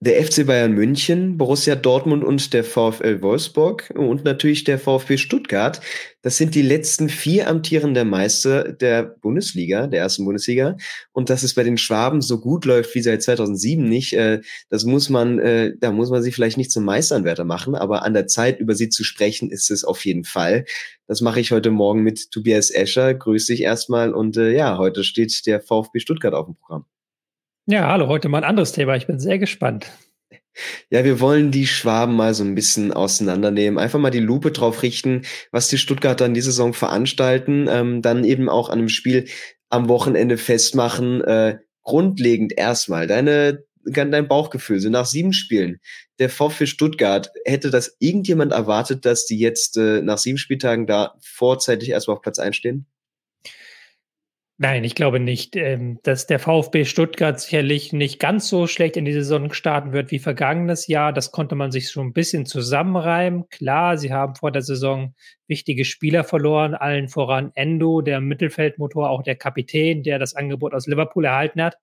der FC Bayern München, Borussia Dortmund und der VfL Wolfsburg und natürlich der VfB Stuttgart. Das sind die letzten vier amtierenden Meister der Bundesliga, der ersten Bundesliga. Und dass es bei den Schwaben so gut läuft wie seit 2007 nicht, äh, das muss man, äh, da muss man sie vielleicht nicht zum Meisteranwärter machen, aber an der Zeit, über sie zu sprechen, ist es auf jeden Fall. Das mache ich heute Morgen mit Tobias Escher. Grüß dich erstmal und äh, ja, heute steht der VfB Stuttgart auf dem Programm. Ja, hallo, heute mal ein anderes Thema. Ich bin sehr gespannt. Ja, wir wollen die Schwaben mal so ein bisschen auseinandernehmen. Einfach mal die Lupe drauf richten, was die Stuttgarter in dieser Saison veranstalten. Ähm, dann eben auch an einem Spiel am Wochenende festmachen. Äh, grundlegend erstmal deine, dein Bauchgefühl. So nach sieben Spielen. Der VfB Stuttgart, hätte das irgendjemand erwartet, dass die jetzt äh, nach sieben Spieltagen da vorzeitig erstmal auf Platz einstehen? Nein, ich glaube nicht, ähm, dass der VfB Stuttgart sicherlich nicht ganz so schlecht in die Saison starten wird wie vergangenes Jahr. Das konnte man sich schon ein bisschen zusammenreimen. Klar, sie haben vor der Saison wichtige Spieler verloren, allen voran Endo, der Mittelfeldmotor, auch der Kapitän, der das Angebot aus Liverpool erhalten hat.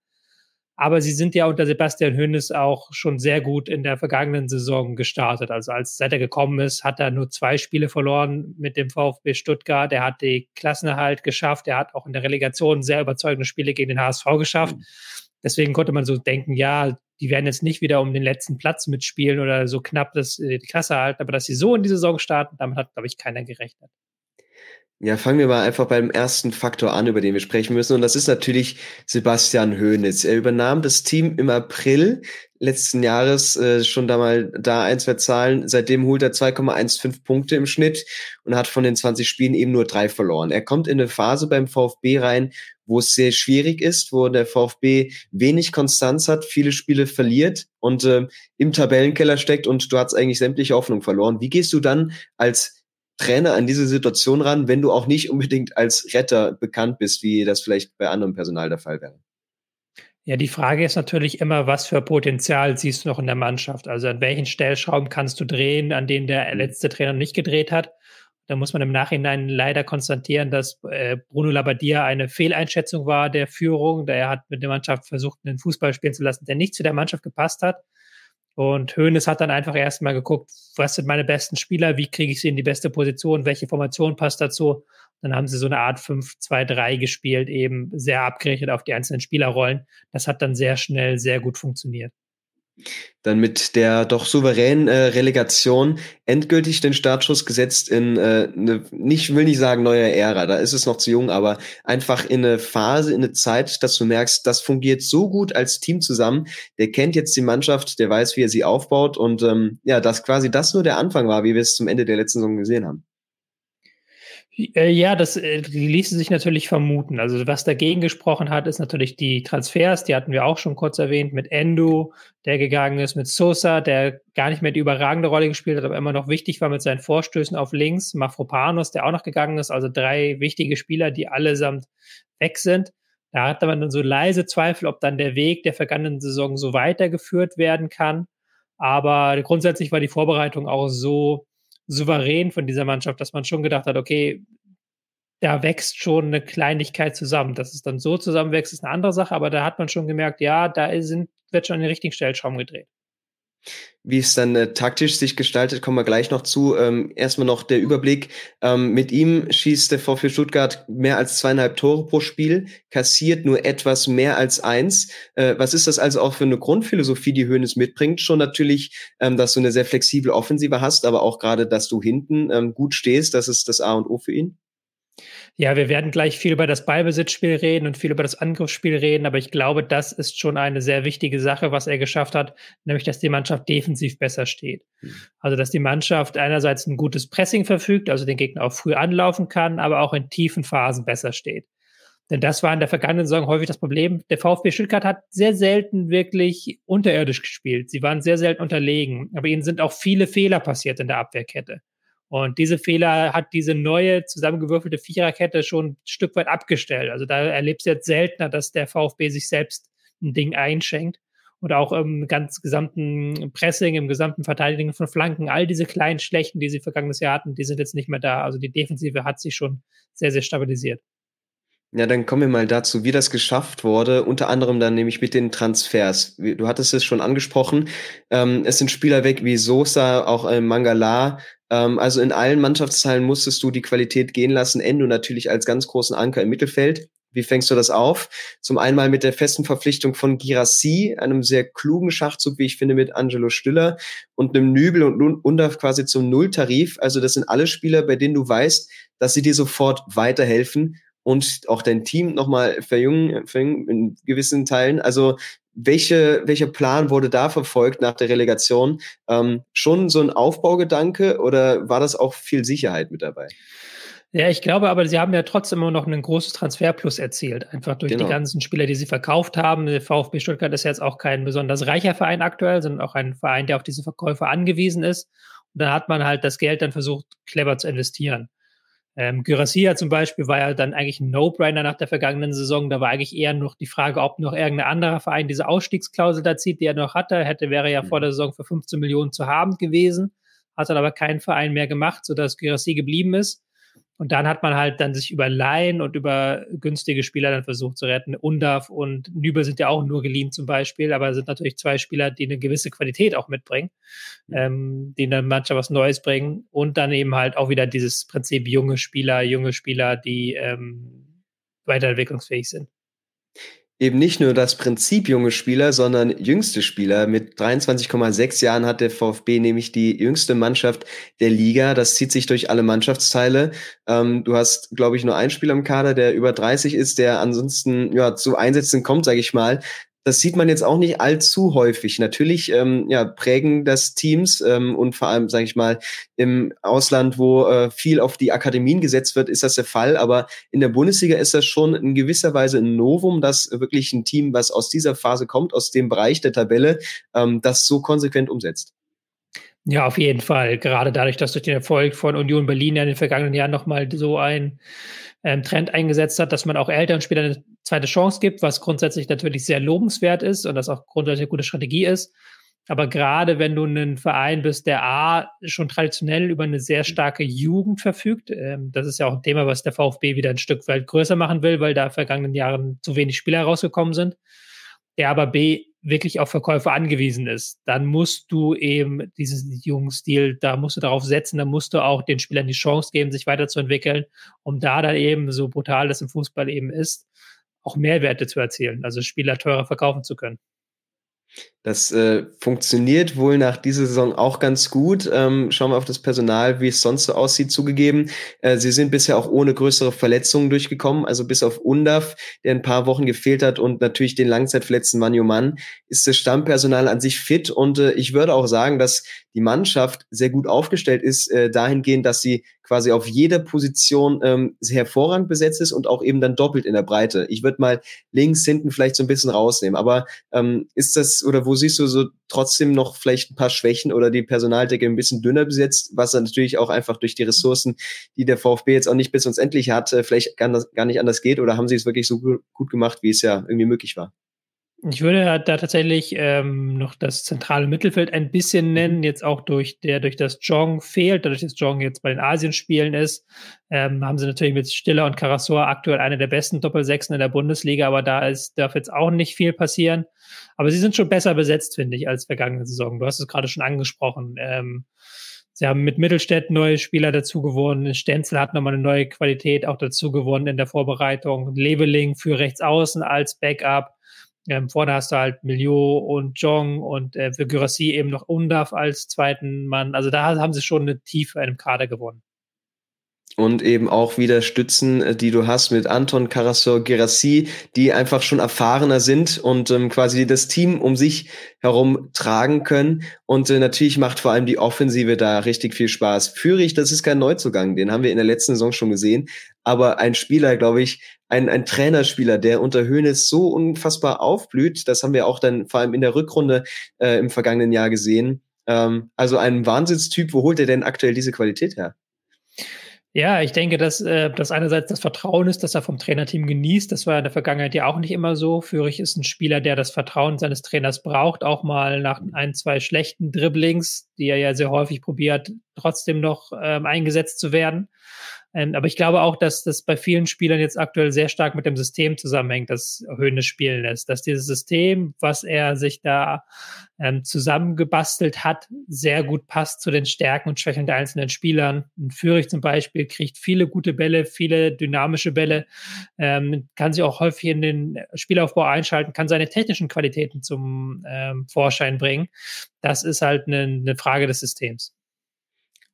Aber sie sind ja unter Sebastian Hönes auch schon sehr gut in der vergangenen Saison gestartet. Also als seit er gekommen ist, hat er nur zwei Spiele verloren mit dem VfB Stuttgart. Er hat die Klassenerhalt geschafft. Er hat auch in der Relegation sehr überzeugende Spiele gegen den HSV geschafft. Deswegen konnte man so denken, ja, die werden jetzt nicht wieder um den letzten Platz mitspielen oder so knapp das, äh, die Klasse halten. Aber dass sie so in die Saison starten, damit hat, glaube ich, keiner gerechnet. Ja, fangen wir mal einfach beim ersten Faktor an, über den wir sprechen müssen. Und das ist natürlich Sebastian Hoeneß. Er übernahm das Team im April letzten Jahres äh, schon da mal da ein, zwei Zahlen. Seitdem holt er 2,15 Punkte im Schnitt und hat von den 20 Spielen eben nur drei verloren. Er kommt in eine Phase beim VfB rein, wo es sehr schwierig ist, wo der VfB wenig Konstanz hat, viele Spiele verliert und äh, im Tabellenkeller steckt und du hast eigentlich sämtliche Hoffnung verloren. Wie gehst du dann als Trainer an diese Situation ran, wenn du auch nicht unbedingt als Retter bekannt bist, wie das vielleicht bei anderem Personal der Fall wäre? Ja, die Frage ist natürlich immer, was für Potenzial siehst du noch in der Mannschaft? Also an welchen Stellschrauben kannst du drehen, an denen der mhm. letzte Trainer nicht gedreht hat? Da muss man im Nachhinein leider konstatieren, dass äh, Bruno Labbadia eine Fehleinschätzung war der Führung. Er hat mit der Mannschaft versucht, einen Fußball spielen zu lassen, der nicht zu der Mannschaft gepasst hat. Und Hoeneß hat dann einfach erstmal geguckt, was sind meine besten Spieler, wie kriege ich sie in die beste Position, welche Formation passt dazu. Dann haben sie so eine Art 5-2-3 gespielt, eben sehr abgerichtet auf die einzelnen Spielerrollen. Das hat dann sehr schnell sehr gut funktioniert dann mit der doch souveränen äh, Relegation endgültig den Startschuss gesetzt in äh, eine, nicht will nicht sagen neue Ära, da ist es noch zu jung, aber einfach in eine Phase, in eine Zeit, dass du merkst, das fungiert so gut als Team zusammen. Der kennt jetzt die Mannschaft, der weiß, wie er sie aufbaut und ähm, ja, dass quasi das nur der Anfang war, wie wir es zum Ende der letzten Saison gesehen haben. Äh, ja, das äh, ließe sich natürlich vermuten. Also was dagegen gesprochen hat, ist natürlich die Transfers, die hatten wir auch schon kurz erwähnt, mit Endo, der gegangen ist, mit Sosa, der gar nicht mehr die überragende Rolle gespielt hat, aber immer noch wichtig war mit seinen Vorstößen auf links, Mafropanos, der auch noch gegangen ist, also drei wichtige Spieler, die allesamt weg sind. Da hatte man dann so leise Zweifel, ob dann der Weg der vergangenen Saison so weitergeführt werden kann. Aber grundsätzlich war die Vorbereitung auch so, souverän von dieser Mannschaft, dass man schon gedacht hat, okay, da wächst schon eine Kleinigkeit zusammen. Dass es dann so zusammenwächst, ist eine andere Sache, aber da hat man schon gemerkt, ja, da sind, wird schon an den richtigen Stellschrauben gedreht. Wie es dann äh, taktisch sich gestaltet, kommen wir gleich noch zu. Ähm, erstmal noch der Überblick. Ähm, mit ihm schießt der VfB Stuttgart mehr als zweieinhalb Tore pro Spiel, kassiert nur etwas mehr als eins. Äh, was ist das also auch für eine Grundphilosophie, die Hönes mitbringt? Schon natürlich, ähm, dass du eine sehr flexible Offensive hast, aber auch gerade, dass du hinten ähm, gut stehst. Das ist das A und O für ihn. Ja, wir werden gleich viel über das Ballbesitzspiel reden und viel über das Angriffsspiel reden, aber ich glaube, das ist schon eine sehr wichtige Sache, was er geschafft hat, nämlich dass die Mannschaft defensiv besser steht. Mhm. Also, dass die Mannschaft einerseits ein gutes Pressing verfügt, also den Gegner auch früh anlaufen kann, aber auch in tiefen Phasen besser steht. Denn das war in der vergangenen Saison häufig das Problem. Der VfB Stuttgart hat sehr selten wirklich unterirdisch gespielt. Sie waren sehr selten unterlegen, aber ihnen sind auch viele Fehler passiert in der Abwehrkette. Und diese Fehler hat diese neue zusammengewürfelte Viererkette schon ein Stück weit abgestellt. Also da erlebst du jetzt seltener, dass der VfB sich selbst ein Ding einschenkt. Und auch im ganz gesamten Pressing, im gesamten Verteidigen von Flanken, all diese kleinen Schlechten, die sie vergangenes Jahr hatten, die sind jetzt nicht mehr da. Also die Defensive hat sich schon sehr, sehr stabilisiert. Ja, dann kommen wir mal dazu, wie das geschafft wurde. Unter anderem dann nämlich mit den Transfers. Du hattest es schon angesprochen. Ähm, es sind Spieler weg wie Sosa, auch äh, Mangala. Ähm, also in allen Mannschaftsteilen musstest du die Qualität gehen lassen. Endo natürlich als ganz großen Anker im Mittelfeld. Wie fängst du das auf? Zum einen mal mit der festen Verpflichtung von Girassi, einem sehr klugen Schachzug, wie ich finde, mit Angelo Stüller und einem Nübel und Undaf quasi zum Nulltarif. Also das sind alle Spieler, bei denen du weißt, dass sie dir sofort weiterhelfen und auch dein Team nochmal verjüngen, verjüngen in gewissen Teilen. Also welche, welcher Plan wurde da verfolgt nach der Relegation? Ähm, schon so ein Aufbaugedanke oder war das auch viel Sicherheit mit dabei? Ja, ich glaube aber, sie haben ja trotzdem immer noch ein großes Transferplus erzielt, einfach durch genau. die ganzen Spieler, die sie verkauft haben. Der VfB Stuttgart ist jetzt auch kein besonders reicher Verein aktuell, sondern auch ein Verein, der auf diese Verkäufe angewiesen ist. Und dann hat man halt das Geld dann versucht, clever zu investieren. Ähm, Gyrassia zum Beispiel war ja dann eigentlich ein No-Brainer nach der vergangenen Saison. Da war eigentlich eher noch die Frage, ob noch irgendein anderer Verein diese Ausstiegsklausel da zieht, die er noch hatte. Hätte, wäre ja vor mhm. der Saison für 15 Millionen zu haben gewesen. Hat dann aber kein Verein mehr gemacht, sodass Gyrassi geblieben ist. Und dann hat man halt dann sich über Laien und über günstige Spieler dann versucht zu retten. Undaf und Nübel sind ja auch nur geliehen zum Beispiel, aber sind natürlich zwei Spieler, die eine gewisse Qualität auch mitbringen, ähm, die dann manchmal was Neues bringen. Und dann eben halt auch wieder dieses Prinzip junge Spieler, junge Spieler, die ähm, weiterentwicklungsfähig sind eben nicht nur das Prinzip junge Spieler, sondern jüngste Spieler. Mit 23,6 Jahren hat der VfB nämlich die jüngste Mannschaft der Liga. Das zieht sich durch alle Mannschaftsteile. Ähm, du hast, glaube ich, nur einen Spieler im Kader, der über 30 ist, der ansonsten ja zu Einsätzen kommt, sage ich mal das sieht man jetzt auch nicht allzu häufig. Natürlich ähm, ja, prägen das Teams ähm, und vor allem, sage ich mal, im Ausland, wo äh, viel auf die Akademien gesetzt wird, ist das der Fall. Aber in der Bundesliga ist das schon in gewisser Weise ein Novum, dass wirklich ein Team, was aus dieser Phase kommt, aus dem Bereich der Tabelle, ähm, das so konsequent umsetzt. Ja, auf jeden Fall. Gerade dadurch, dass durch den Erfolg von Union Berlin ja in den vergangenen Jahren nochmal so ein ähm, Trend eingesetzt hat, dass man auch älteren Spielern eine zweite Chance gibt, was grundsätzlich natürlich sehr lobenswert ist und das auch grundsätzlich eine gute Strategie ist. Aber gerade wenn du ein Verein bist, der A schon traditionell über eine sehr starke Jugend verfügt, ähm, das ist ja auch ein Thema, was der VfB wieder ein Stück weit größer machen will, weil da in vergangenen Jahren zu wenig Spieler rausgekommen sind. Der aber B wirklich auf Verkäufe angewiesen ist, dann musst du eben diesen jungen Stil, da musst du darauf setzen, da musst du auch den Spielern die Chance geben, sich weiterzuentwickeln, um da dann eben, so brutal das im Fußball eben ist, auch Mehrwerte zu erzielen, also Spieler teurer verkaufen zu können. Das äh, funktioniert wohl nach dieser Saison auch ganz gut. Ähm, schauen wir auf das Personal, wie es sonst so aussieht, zugegeben. Äh, sie sind bisher auch ohne größere Verletzungen durchgekommen. Also bis auf Undaf, der ein paar Wochen gefehlt hat und natürlich den langzeitverletzten Manjo Mann, ist das Stammpersonal an sich fit. Und äh, ich würde auch sagen, dass die Mannschaft sehr gut aufgestellt ist, äh, dahingehend, dass sie quasi auf jeder Position ähm, hervorragend besetzt ist und auch eben dann doppelt in der Breite. Ich würde mal links hinten vielleicht so ein bisschen rausnehmen. Aber ähm, ist das oder wo siehst du so trotzdem noch vielleicht ein paar Schwächen oder die Personaldecke ein bisschen dünner besetzt, was dann natürlich auch einfach durch die Ressourcen, die der VfB jetzt auch nicht bis uns endlich hat, äh, vielleicht gar, gar nicht anders geht oder haben sie es wirklich so gut gemacht, wie es ja irgendwie möglich war? Ich würde da tatsächlich ähm, noch das zentrale Mittelfeld ein bisschen nennen, jetzt auch durch der durch das Jong fehlt, dadurch, dass Jong jetzt bei den Asienspielen ist, ähm, haben sie natürlich mit Stiller und Karasor aktuell eine der besten Doppelsechsen in der Bundesliga, aber da ist darf jetzt auch nicht viel passieren. Aber sie sind schon besser besetzt, finde ich, als vergangene Saison. Du hast es gerade schon angesprochen. Ähm, Sie haben mit Mittelstädt neue Spieler dazu gewonnen. Stenzel hat nochmal eine neue Qualität auch dazu gewonnen in der Vorbereitung. Leveling für rechts außen als Backup. Ähm, vorne hast du halt Milio und Jong und äh, für Gyrassi eben noch Undaf als zweiten Mann. Also da haben sie schon eine Tiefe dem Kader gewonnen. Und eben auch wieder Stützen, äh, die du hast mit Anton Karasor Gerassi, die einfach schon erfahrener sind und ähm, quasi das Team um sich herum tragen können. Und äh, natürlich macht vor allem die Offensive da richtig viel Spaß. Führig, das ist kein Neuzugang, den haben wir in der letzten Saison schon gesehen. Aber ein Spieler, glaube ich, ein, ein Trainerspieler, der unter Höhnes so unfassbar aufblüht. Das haben wir auch dann vor allem in der Rückrunde äh, im vergangenen Jahr gesehen. Ähm, also ein Wahnsinnstyp. Wo holt er denn aktuell diese Qualität her? Ja, ich denke, dass äh, das einerseits das Vertrauen ist, dass er vom Trainerteam genießt. Das war in der Vergangenheit ja auch nicht immer so. Führig ist ein Spieler, der das Vertrauen seines Trainers braucht, auch mal nach ein, zwei schlechten Dribblings, die er ja sehr häufig probiert, trotzdem noch ähm, eingesetzt zu werden. Ähm, aber ich glaube auch, dass das bei vielen Spielern jetzt aktuell sehr stark mit dem System zusammenhängt, das Höhne spielen lässt. Dass dieses System, was er sich da ähm, zusammengebastelt hat, sehr gut passt zu den Stärken und Schwächen der einzelnen Spielern. Ein Fürich zum Beispiel kriegt viele gute Bälle, viele dynamische Bälle, ähm, kann sich auch häufig in den Spielaufbau einschalten, kann seine technischen Qualitäten zum ähm, Vorschein bringen. Das ist halt eine, eine Frage des Systems.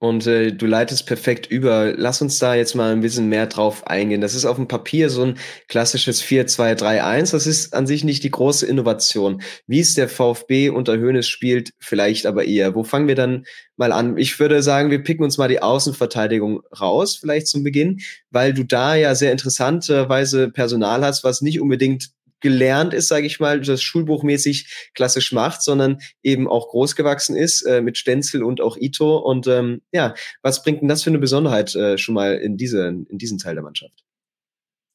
Und äh, du leitest perfekt über. Lass uns da jetzt mal ein bisschen mehr drauf eingehen. Das ist auf dem Papier so ein klassisches 4-2-3-1. Das ist an sich nicht die große Innovation. Wie es der VfB unter Hoeneß spielt, vielleicht aber eher. Wo fangen wir dann mal an? Ich würde sagen, wir picken uns mal die Außenverteidigung raus, vielleicht zum Beginn, weil du da ja sehr interessanterweise Personal hast, was nicht unbedingt gelernt ist, sage ich mal, das schulbuchmäßig klassisch macht, sondern eben auch großgewachsen ist äh, mit Stenzel und auch Ito. Und ähm, ja, was bringt denn das für eine Besonderheit äh, schon mal in, diese, in diesen Teil der Mannschaft?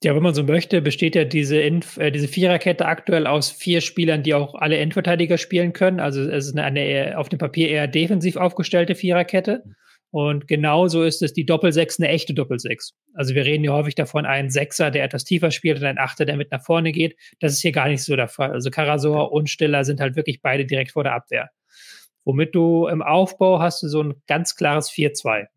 Ja, wenn man so möchte, besteht ja diese, Inf äh, diese Viererkette aktuell aus vier Spielern, die auch alle Endverteidiger spielen können. Also es ist eine, eine auf dem Papier eher defensiv aufgestellte Viererkette. Und genauso ist es die Doppelsechs eine echte Doppelsechs. Also wir reden ja häufig davon, ein Sechser, der etwas tiefer spielt und ein Achter, der mit nach vorne geht. Das ist hier gar nicht so der Fall. Also Karasor und Stiller sind halt wirklich beide direkt vor der Abwehr. Womit du im Aufbau hast du so ein ganz klares 4-2.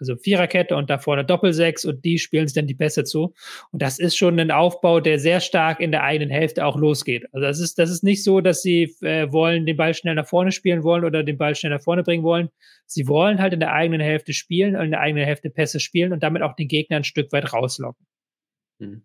Also Viererkette und da vorne Doppelsechs und die spielen sich dann die Pässe zu. Und das ist schon ein Aufbau, der sehr stark in der eigenen Hälfte auch losgeht. Also das ist, das ist nicht so, dass sie äh, wollen, den Ball schnell nach vorne spielen wollen oder den Ball schnell nach vorne bringen wollen. Sie wollen halt in der eigenen Hälfte spielen und in der eigenen Hälfte Pässe spielen und damit auch den Gegner ein Stück weit rauslocken. Hm.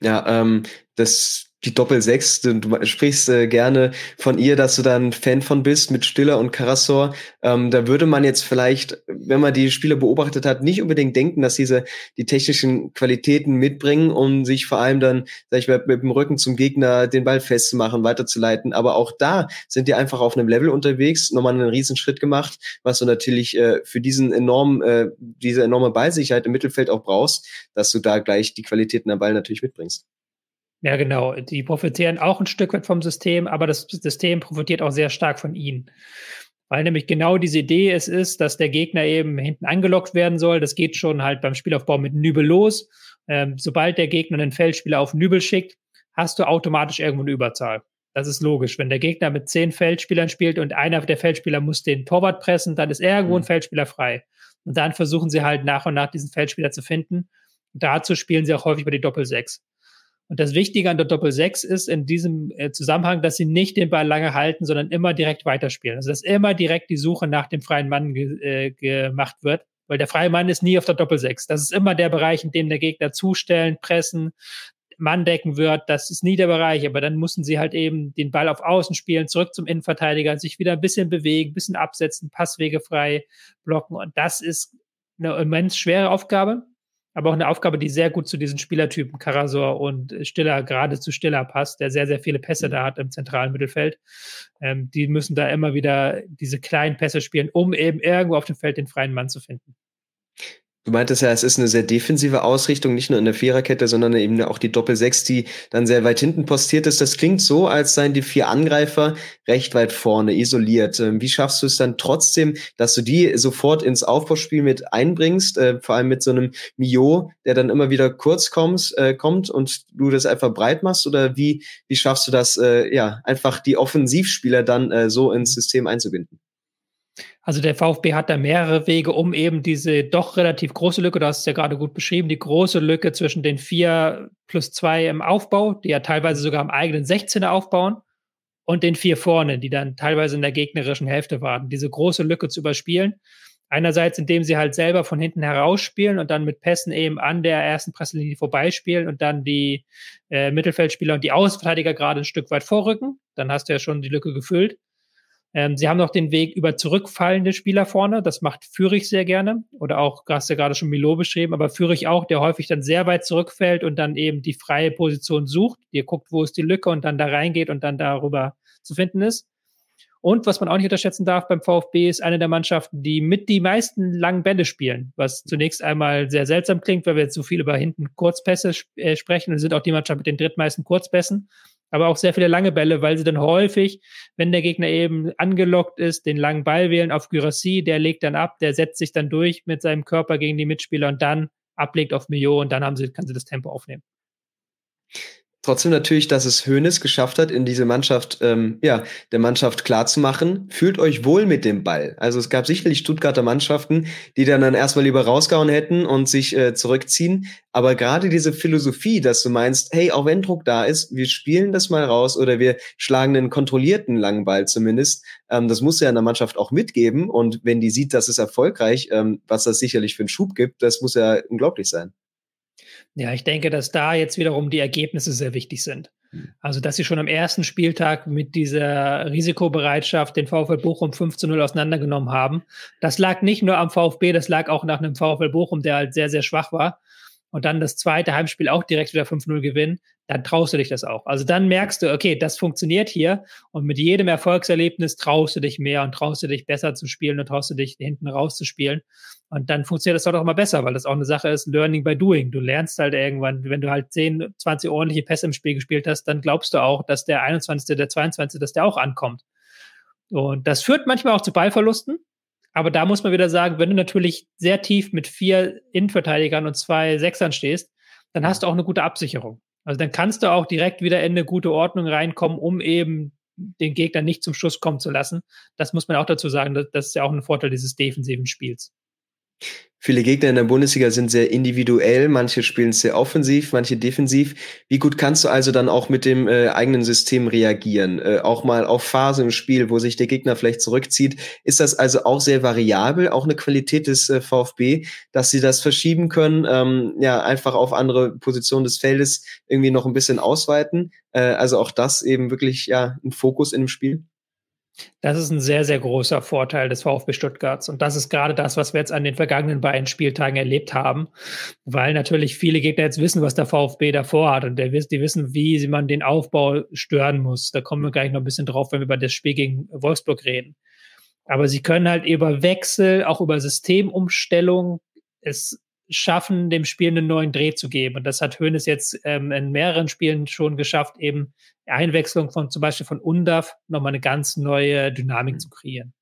Ja, ähm, das die Doppel-Sechs, du, sprichst äh, gerne von ihr, dass du da ein Fan von bist mit Stiller und Karasor. Ähm, da würde man jetzt vielleicht, wenn man die Spiele beobachtet hat, nicht unbedingt denken, dass diese die technischen Qualitäten mitbringen, um sich vor allem dann, sag ich mal, mit dem Rücken zum Gegner den Ball festzumachen, weiterzuleiten. Aber auch da sind die einfach auf einem Level unterwegs, nochmal einen riesen Schritt gemacht, was du natürlich äh, für diesen enormen, äh, diese enorme Ballsicherheit im Mittelfeld auch brauchst, dass du da gleich die Qualitäten am Ball natürlich mitbringst. Ja, genau. Die profitieren auch ein Stück weit vom System, aber das System profitiert auch sehr stark von ihnen. Weil nämlich genau diese Idee es ist, dass der Gegner eben hinten angelockt werden soll. Das geht schon halt beim Spielaufbau mit Nübel los. Ähm, sobald der Gegner einen Feldspieler auf Nübel schickt, hast du automatisch irgendwo eine Überzahl. Das ist logisch. Wenn der Gegner mit zehn Feldspielern spielt und einer der Feldspieler muss den Torwart pressen, dann ist irgendwo ein mhm. Feldspieler frei. Und dann versuchen sie halt nach und nach diesen Feldspieler zu finden. Und dazu spielen sie auch häufig über die Doppel-6. Und das Wichtige an der Doppel-6 ist in diesem äh, Zusammenhang, dass sie nicht den Ball lange halten, sondern immer direkt weiterspielen. Also dass immer direkt die Suche nach dem freien Mann ge äh, gemacht wird. Weil der freie Mann ist nie auf der Doppel-6. Das ist immer der Bereich, in dem der Gegner zustellen, pressen, Mann decken wird. Das ist nie der Bereich. Aber dann mussten sie halt eben den Ball auf Außen spielen, zurück zum Innenverteidiger, sich wieder ein bisschen bewegen, ein bisschen absetzen, Passwege frei blocken. Und das ist eine immens schwere Aufgabe aber auch eine Aufgabe, die sehr gut zu diesen Spielertypen Karasor und Stiller, gerade zu Stiller passt, der sehr, sehr viele Pässe mhm. da hat im zentralen Mittelfeld. Ähm, die müssen da immer wieder diese kleinen Pässe spielen, um eben irgendwo auf dem Feld den freien Mann zu finden. Du meintest ja, es ist eine sehr defensive Ausrichtung, nicht nur in der Viererkette, sondern eben auch die Doppel-Sechs, die dann sehr weit hinten postiert ist. Das klingt so, als seien die vier Angreifer recht weit vorne, isoliert. Ähm, wie schaffst du es dann trotzdem, dass du die sofort ins Aufbauspiel mit einbringst, äh, vor allem mit so einem Mio, der dann immer wieder kurz kommst, äh, kommt und du das einfach breit machst? Oder wie, wie schaffst du das, äh, ja, einfach die Offensivspieler dann so ins System einzubinden? Also der VfB hat da mehrere Wege, um eben diese doch relativ große Lücke, du hast es ja gerade gut beschrieben, die große Lücke zwischen den vier plus zwei im Aufbau, die ja teilweise sogar am eigenen 16er aufbauen, und den vier vorne, die dann teilweise in der gegnerischen Hälfte warten, diese große Lücke zu überspielen. Einerseits, indem sie halt selber von hinten herausspielen und dann mit Pässen eben an der ersten Presslinie vorbeispielen und dann die äh, Mittelfeldspieler und die Außenverteidiger gerade ein Stück weit vorrücken. Dann hast du ja schon die Lücke gefüllt. Ähm, sie haben noch den Weg über zurückfallende Spieler vorne. Das macht Fürich sehr gerne. Oder auch, hast du ja gerade schon Milo beschrieben, aber Fürich auch, der häufig dann sehr weit zurückfällt und dann eben die freie Position sucht. Ihr guckt, wo ist die Lücke und dann da reingeht und dann darüber zu finden ist. Und was man auch nicht unterschätzen darf beim VfB ist eine der Mannschaften, die mit die meisten langen Bälle spielen, was zunächst einmal sehr seltsam klingt, weil wir jetzt so viel über hinten Kurzpässe äh, sprechen und sind auch die Mannschaft mit den drittmeisten Kurzpässen aber auch sehr viele lange Bälle, weil sie dann häufig, wenn der Gegner eben angelockt ist, den langen Ball wählen auf Gyrassi, der legt dann ab, der setzt sich dann durch mit seinem Körper gegen die Mitspieler und dann ablegt auf Millionen, dann haben sie, kann sie das Tempo aufnehmen. Trotzdem natürlich, dass es Hoeneß geschafft hat, in diese Mannschaft, ähm, ja, der Mannschaft klarzumachen, fühlt euch wohl mit dem Ball. Also es gab sicherlich Stuttgarter Mannschaften, die dann dann erstmal lieber rausgehauen hätten und sich äh, zurückziehen. Aber gerade diese Philosophie, dass du meinst, hey, auch wenn Druck da ist, wir spielen das mal raus oder wir schlagen einen kontrollierten langen Ball zumindest, ähm, das muss ja in der Mannschaft auch mitgeben. Und wenn die sieht, dass es erfolgreich, ähm, was das sicherlich für einen Schub gibt, das muss ja unglaublich sein. Ja, ich denke, dass da jetzt wiederum die Ergebnisse sehr wichtig sind. Hm. Also, dass sie schon am ersten Spieltag mit dieser Risikobereitschaft den VfL Bochum 5 zu 0 auseinandergenommen haben. Das lag nicht nur am VfB, das lag auch nach einem VfL Bochum, der halt sehr, sehr schwach war. Und dann das zweite Heimspiel auch direkt wieder 5-0 gewinnen dann traust du dich das auch. Also dann merkst du, okay, das funktioniert hier und mit jedem Erfolgserlebnis traust du dich mehr und traust du dich besser zu spielen und traust du dich hinten rauszuspielen. Und dann funktioniert das doch auch immer besser, weil das auch eine Sache ist, Learning by Doing. Du lernst halt irgendwann, wenn du halt 10, 20 ordentliche Pässe im Spiel gespielt hast, dann glaubst du auch, dass der 21., der 22., dass der auch ankommt. Und das führt manchmal auch zu Ballverlusten. Aber da muss man wieder sagen, wenn du natürlich sehr tief mit vier Innenverteidigern und zwei Sechsern stehst, dann hast du auch eine gute Absicherung. Also dann kannst du auch direkt wieder in eine gute Ordnung reinkommen, um eben den Gegner nicht zum Schuss kommen zu lassen. Das muss man auch dazu sagen. Das, das ist ja auch ein Vorteil dieses defensiven Spiels. Viele Gegner in der Bundesliga sind sehr individuell, manche spielen sehr offensiv, manche defensiv. Wie gut kannst du also dann auch mit dem äh, eigenen System reagieren? Äh, auch mal auf Phasen im Spiel, wo sich der Gegner vielleicht zurückzieht. Ist das also auch sehr variabel, auch eine Qualität des äh, VfB, dass sie das verschieben können, ähm, ja, einfach auf andere Positionen des Feldes irgendwie noch ein bisschen ausweiten? Äh, also auch das eben wirklich ja ein Fokus in dem Spiel? Das ist ein sehr, sehr großer Vorteil des VfB Stuttgarts. Und das ist gerade das, was wir jetzt an den vergangenen beiden Spieltagen erlebt haben, weil natürlich viele Gegner jetzt wissen, was der VfB davor hat und die wissen, wie man den Aufbau stören muss. Da kommen wir gleich noch ein bisschen drauf, wenn wir über das Spiel gegen Wolfsburg reden. Aber sie können halt über Wechsel, auch über Systemumstellung es schaffen, dem Spiel einen neuen Dreh zu geben. Und das hat Hoeneß jetzt ähm, in mehreren Spielen schon geschafft, eben Einwechslung von zum Beispiel von Undaf nochmal eine ganz neue Dynamik zu kreieren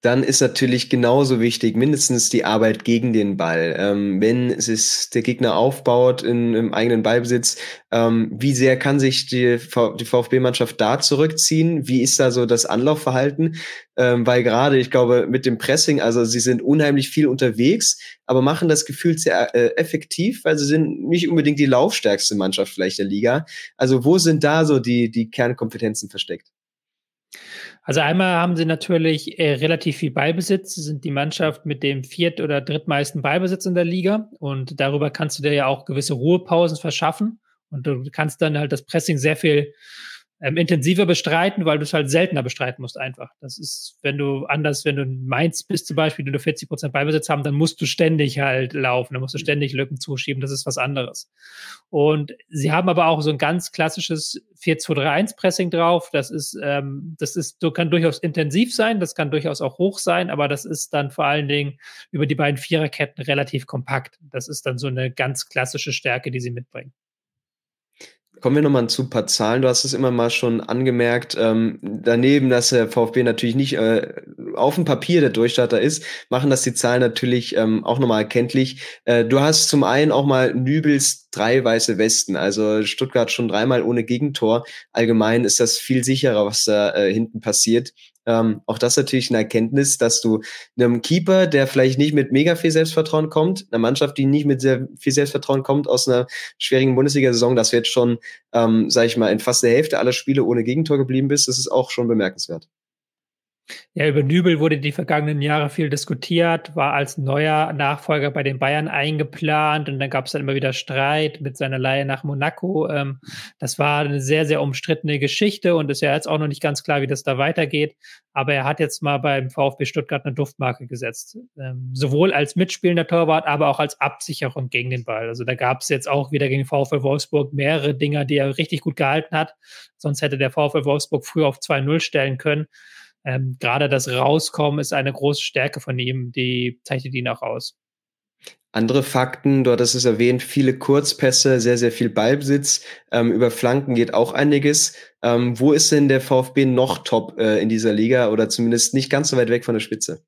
dann ist natürlich genauso wichtig, mindestens die Arbeit gegen den Ball. Ähm, wenn es ist, der Gegner aufbaut in, im eigenen Ballbesitz, ähm, wie sehr kann sich die, die VfB-Mannschaft da zurückziehen? Wie ist da so das Anlaufverhalten? Ähm, weil gerade, ich glaube, mit dem Pressing, also sie sind unheimlich viel unterwegs, aber machen das Gefühl sehr äh, effektiv, weil sie sind nicht unbedingt die laufstärkste Mannschaft vielleicht der Liga. Also wo sind da so die, die Kernkompetenzen versteckt? Also einmal haben sie natürlich äh, relativ viel Ballbesitz, sie sind die Mannschaft mit dem viert- oder drittmeisten Ballbesitz in der Liga. Und darüber kannst du dir ja auch gewisse Ruhepausen verschaffen. Und du kannst dann halt das Pressing sehr viel ähm, intensiver bestreiten, weil du es halt seltener bestreiten musst einfach. Das ist, wenn du anders, wenn du in Mainz bist zum Beispiel, wenn du 40 Prozent Beibesitz haben, dann musst du ständig halt laufen, dann musst du ständig Lücken zuschieben, das ist was anderes. Und sie haben aber auch so ein ganz klassisches 4-2-3-1-Pressing drauf, das ist, ähm, das ist, so kann durchaus intensiv sein, das kann durchaus auch hoch sein, aber das ist dann vor allen Dingen über die beiden Viererketten relativ kompakt. Das ist dann so eine ganz klassische Stärke, die sie mitbringen. Kommen wir nochmal zu ein paar Zahlen. Du hast es immer mal schon angemerkt. Ähm, daneben, dass der VfB natürlich nicht äh, auf dem Papier der Durchstarter ist, machen das die Zahlen natürlich ähm, auch nochmal erkenntlich. Äh, du hast zum einen auch mal Nübels drei weiße Westen. Also Stuttgart schon dreimal ohne Gegentor. Allgemein ist das viel sicherer, was da äh, hinten passiert. Ähm, auch das natürlich eine Erkenntnis, dass du einem Keeper, der vielleicht nicht mit mega viel Selbstvertrauen kommt, einer Mannschaft, die nicht mit sehr viel Selbstvertrauen kommt aus einer schwierigen Bundesliga-Saison, dass du jetzt schon, ähm, sag ich mal, in fast der Hälfte aller Spiele ohne Gegentor geblieben bist, das ist auch schon bemerkenswert. Ja, über Nübel wurde die vergangenen Jahre viel diskutiert, war als neuer Nachfolger bei den Bayern eingeplant und dann gab es dann immer wieder Streit mit seiner Leihe nach Monaco. Ähm, das war eine sehr, sehr umstrittene Geschichte und ist ja jetzt auch noch nicht ganz klar, wie das da weitergeht. Aber er hat jetzt mal beim VfB Stuttgart eine Duftmarke gesetzt. Ähm, sowohl als mitspielender Torwart, aber auch als Absicherung gegen den Ball. Also da gab es jetzt auch wieder gegen VfL Wolfsburg mehrere Dinger, die er richtig gut gehalten hat. Sonst hätte der VfL Wolfsburg früher auf 2-0 stellen können ähm, gerade das Rauskommen ist eine große Stärke von ihm, die zeichnet ihn auch aus. Andere Fakten, dort ist es erwähnt, viele Kurzpässe, sehr, sehr viel Ballbesitz. Ähm, über Flanken geht auch einiges. Ähm, wo ist denn der VfB noch top äh, in dieser Liga oder zumindest nicht ganz so weit weg von der Spitze?